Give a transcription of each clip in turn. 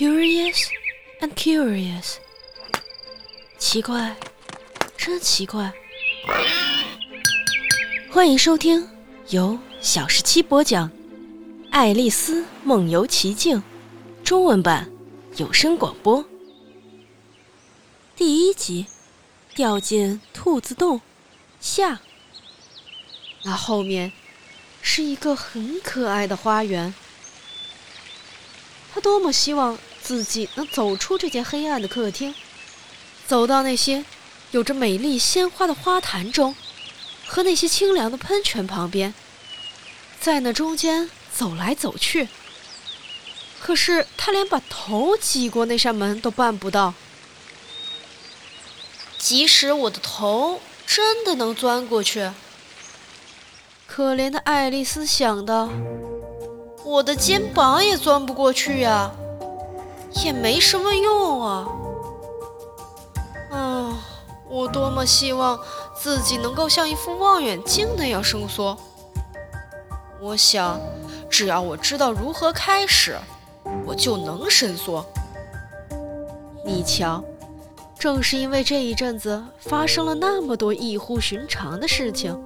Curious and curious，奇怪，真奇怪。欢迎收听由小十七播讲《爱丽丝梦游奇境》中文版有声广播第一集：掉进兔子洞下。那后面是一个很可爱的花园。他多么希望自己能走出这间黑暗的客厅，走到那些有着美丽鲜花的花坛中，和那些清凉的喷泉旁边，在那中间走来走去。可是他连把头挤过那扇门都办不到。即使我的头真的能钻过去，可怜的爱丽丝想到。我的肩膀也钻不过去呀，也没什么用啊！啊，我多么希望自己能够像一副望远镜那样伸缩。我想，只要我知道如何开始，我就能伸缩。你瞧，正是因为这一阵子发生了那么多异乎寻常的事情，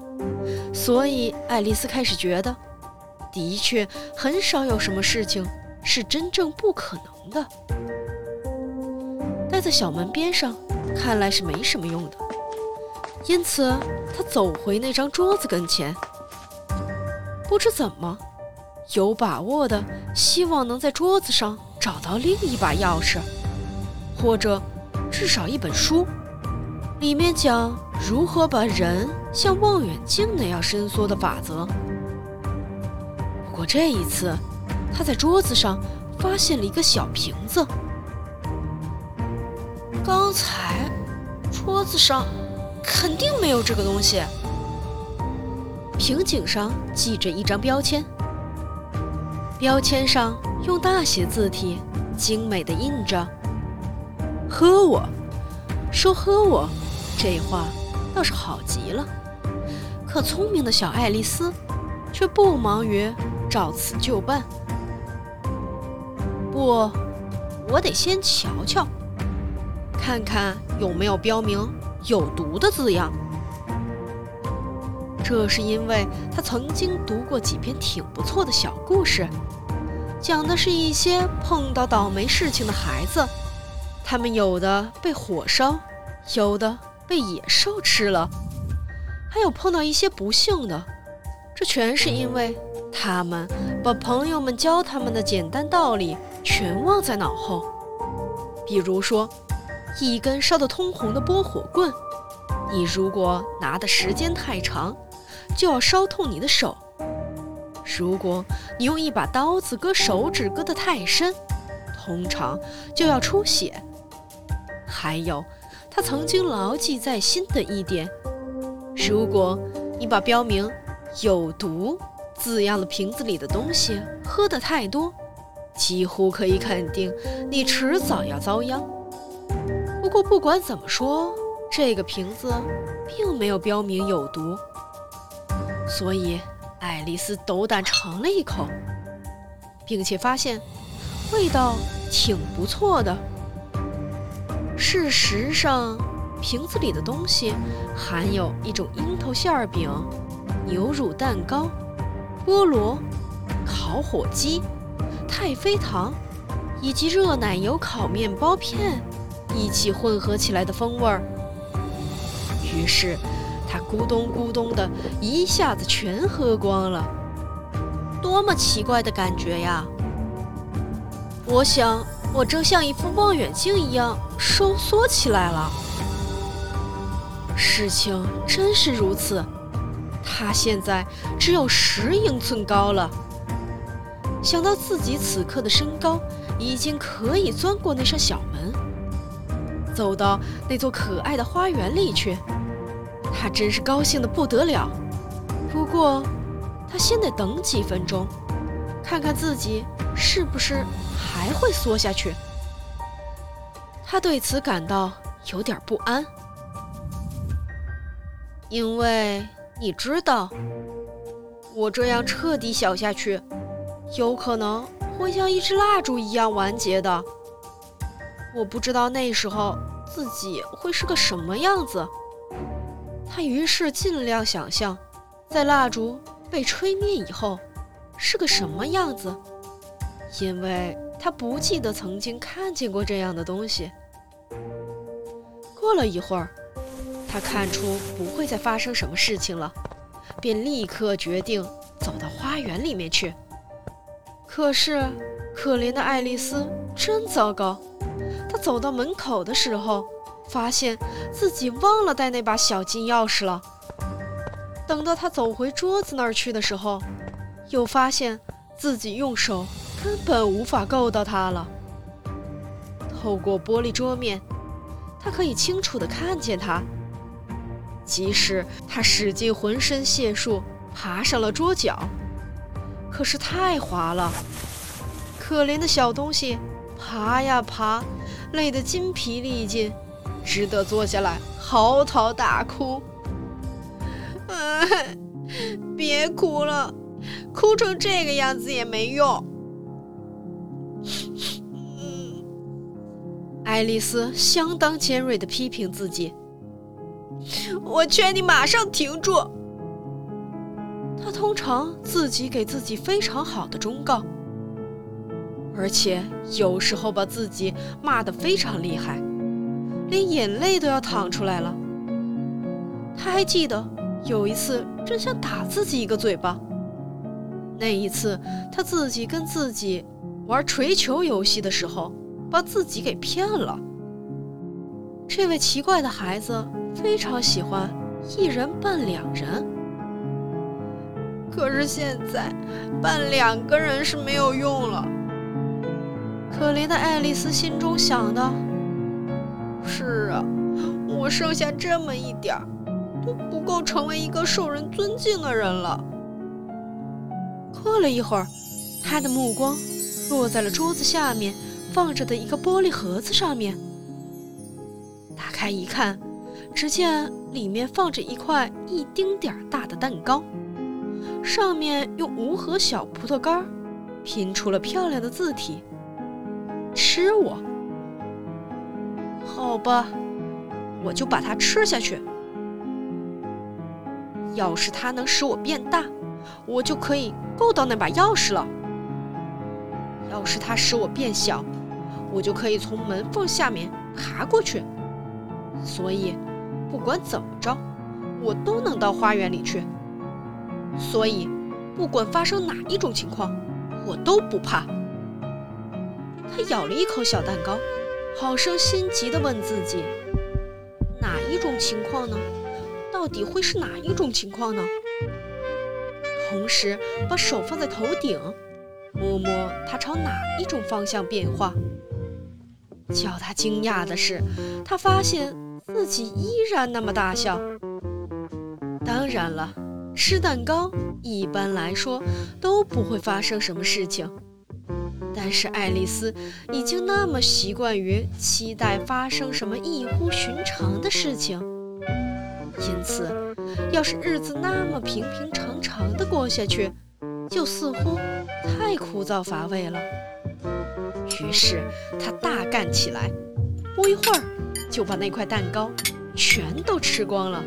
所以爱丽丝开始觉得。的确，很少有什么事情是真正不可能的。待在小门边上，看来是没什么用的。因此，他走回那张桌子跟前，不知怎么，有把握的希望能在桌子上找到另一把钥匙，或者至少一本书，里面讲如何把人像望远镜那样伸缩的法则。不过这一次，他在桌子上发现了一个小瓶子。刚才桌子上肯定没有这个东西。瓶颈上系着一张标签，标签上用大写字体精美的印着“喝我”。说“喝我”这话倒是好极了，可聪明的小爱丽丝却不忙于。照此就办。不，我得先瞧瞧，看看有没有标明“有毒”的字样。这是因为他曾经读过几篇挺不错的小故事，讲的是一些碰到倒霉事情的孩子，他们有的被火烧，有的被野兽吃了，还有碰到一些不幸的。这全是因为。他们把朋友们教他们的简单道理全忘在脑后，比如说，一根烧得通红的拨火棍，你如果拿的时间太长，就要烧痛你的手；如果你用一把刀子割手指割得太深，通常就要出血。还有，他曾经牢记在心的一点：如果你把标明有毒。字样的瓶子里的东西喝得太多，几乎可以肯定你迟早要遭殃。不过不管怎么说，这个瓶子并没有标明有毒，所以爱丽丝斗胆尝了一口，并且发现味道挺不错的。事实上，瓶子里的东西含有一种樱桃馅饼、牛乳蛋糕。菠萝、烤火鸡、太妃糖，以及热奶油烤面包片一起混合起来的风味儿。于是，他咕咚咕咚的一下子全喝光了。多么奇怪的感觉呀！我想，我正像一副望远镜一样收缩起来了。事情真是如此。他现在只有十英寸高了。想到自己此刻的身高，已经可以钻过那扇小门，走到那座可爱的花园里去，他真是高兴的不得了。不过，他先得等几分钟，看看自己是不是还会缩下去。他对此感到有点不安，因为。你知道，我这样彻底小下去，有可能会像一支蜡烛一样完结的。我不知道那时候自己会是个什么样子。他于是尽量想象，在蜡烛被吹灭以后是个什么样子，因为他不记得曾经看见过这样的东西。过了一会儿，他看出不会再发生什么事情了，便立刻决定走到花园里面去。可是，可怜的爱丽丝真糟糕。她走到门口的时候，发现自己忘了带那把小金钥匙了。等到她走回桌子那儿去的时候，又发现自己用手根本无法够到它了。透过玻璃桌面，她可以清楚地看见它。即使她使尽浑身解数爬上了桌角。可是太滑了，可怜的小东西爬呀爬，累得筋疲力尽，只得坐下来嚎啕大哭。哎，别哭了，哭成这个样子也没用。爱丽丝相当尖锐地批评自己：“我劝你马上停住。”通常自己给自己非常好的忠告，而且有时候把自己骂得非常厉害，连眼泪都要淌出来了。他还记得有一次真想打自己一个嘴巴，那一次他自己跟自己玩锤球游戏的时候，把自己给骗了。这位奇怪的孩子非常喜欢一人扮两人。可是现在扮两个人是没有用了。可怜的爱丽丝心中想的：“是啊，我剩下这么一点儿，都不够成为一个受人尊敬的人了。”过了一会儿，她的目光落在了桌子下面放着的一个玻璃盒子上面。打开一看，只见里面放着一块一丁点儿大的蛋糕。上面用无核小葡萄干拼出了漂亮的字体。吃我，好吧，我就把它吃下去。要是它能使我变大，我就可以够到那把钥匙了。要是它使我变小，我就可以从门缝下面爬过去。所以，不管怎么着，我都能到花园里去。所以，不管发生哪一种情况，我都不怕。他咬了一口小蛋糕，好生心急地问自己：哪一种情况呢？到底会是哪一种情况呢？同时，把手放在头顶，摸摸它朝哪一种方向变化。叫他惊讶的是，他发现自己依然那么大笑。当然了。吃蛋糕一般来说都不会发生什么事情，但是爱丽丝已经那么习惯于期待发生什么异乎寻常的事情，因此，要是日子那么平平常常的过下去，就似乎太枯燥乏味了。于是，她大干起来，不一会儿就把那块蛋糕全都吃光了。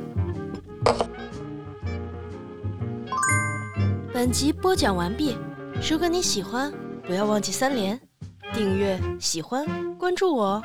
本集播讲完毕，如果你喜欢，不要忘记三连、订阅、喜欢、关注我哦。